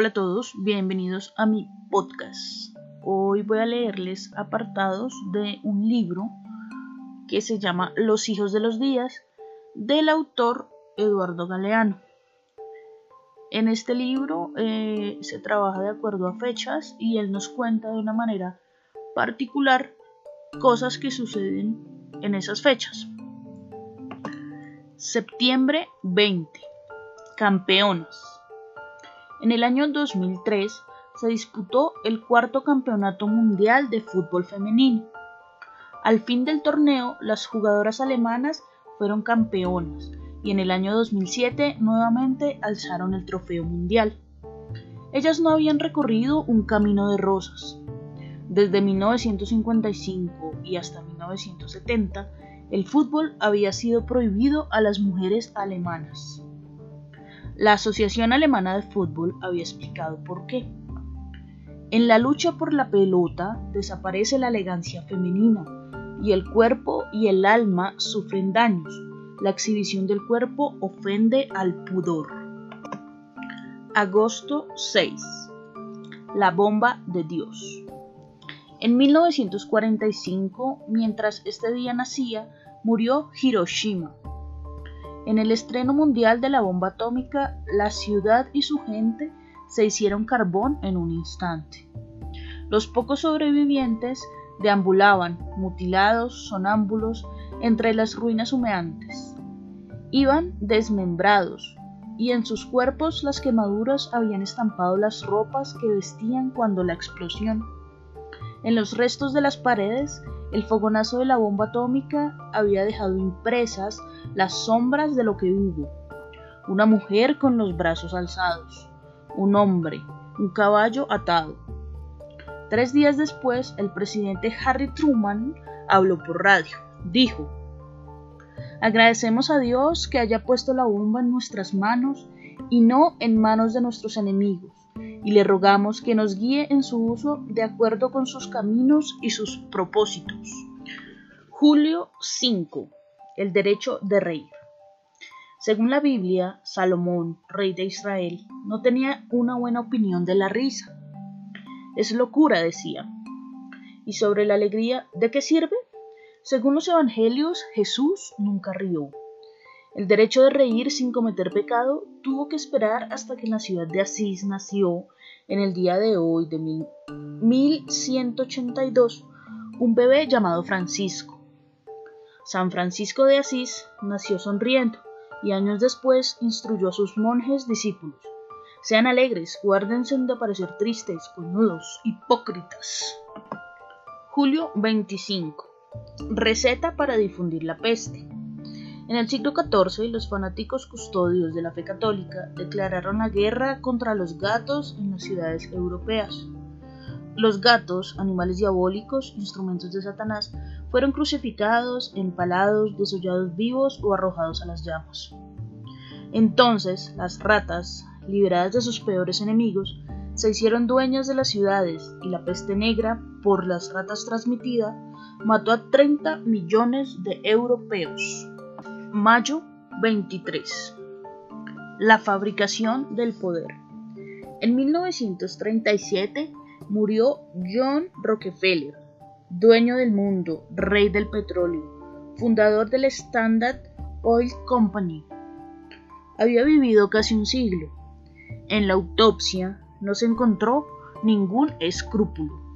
Hola a todos, bienvenidos a mi podcast. Hoy voy a leerles apartados de un libro que se llama Los hijos de los días del autor Eduardo Galeano. En este libro eh, se trabaja de acuerdo a fechas y él nos cuenta de una manera particular cosas que suceden en esas fechas. Septiembre 20. Campeonas. En el año 2003 se disputó el cuarto campeonato mundial de fútbol femenino. Al fin del torneo, las jugadoras alemanas fueron campeonas y en el año 2007 nuevamente alzaron el trofeo mundial. Ellas no habían recorrido un camino de rosas. Desde 1955 y hasta 1970, el fútbol había sido prohibido a las mujeres alemanas. La Asociación Alemana de Fútbol había explicado por qué. En la lucha por la pelota desaparece la elegancia femenina y el cuerpo y el alma sufren daños. La exhibición del cuerpo ofende al pudor. Agosto 6. La bomba de Dios. En 1945, mientras este día nacía, murió Hiroshima. En el estreno mundial de la bomba atómica, la ciudad y su gente se hicieron carbón en un instante. Los pocos sobrevivientes deambulaban, mutilados, sonámbulos, entre las ruinas humeantes. Iban desmembrados, y en sus cuerpos las quemaduras habían estampado las ropas que vestían cuando la explosión. En los restos de las paredes, el fogonazo de la bomba atómica había dejado impresas las sombras de lo que hubo. Una mujer con los brazos alzados, un hombre, un caballo atado. Tres días después, el presidente Harry Truman habló por radio. Dijo, agradecemos a Dios que haya puesto la bomba en nuestras manos y no en manos de nuestros enemigos y le rogamos que nos guíe en su uso de acuerdo con sus caminos y sus propósitos. Julio 5. El derecho de reír. Según la Biblia, Salomón, rey de Israel, no tenía una buena opinión de la risa. Es locura, decía. ¿Y sobre la alegría, de qué sirve? Según los evangelios, Jesús nunca rió. El derecho de reír sin cometer pecado tuvo que esperar hasta que en la ciudad de Asís nació, en el día de hoy de 1182, un bebé llamado Francisco. San Francisco de Asís nació sonriendo y años después instruyó a sus monjes discípulos. Sean alegres, guárdense de parecer tristes, coñudos, hipócritas. Julio 25. Receta para difundir la peste. En el siglo XIV, los fanáticos custodios de la fe católica declararon la guerra contra los gatos en las ciudades europeas. Los gatos, animales diabólicos, instrumentos de Satanás, fueron crucificados, empalados, desollados vivos o arrojados a las llamas. Entonces, las ratas, liberadas de sus peores enemigos, se hicieron dueñas de las ciudades y la peste negra, por las ratas transmitida, mató a 30 millones de europeos. Mayo 23. La fabricación del poder. En 1937 murió John Rockefeller, dueño del mundo, rey del petróleo, fundador del Standard Oil Company. Había vivido casi un siglo. En la autopsia no se encontró ningún escrúpulo.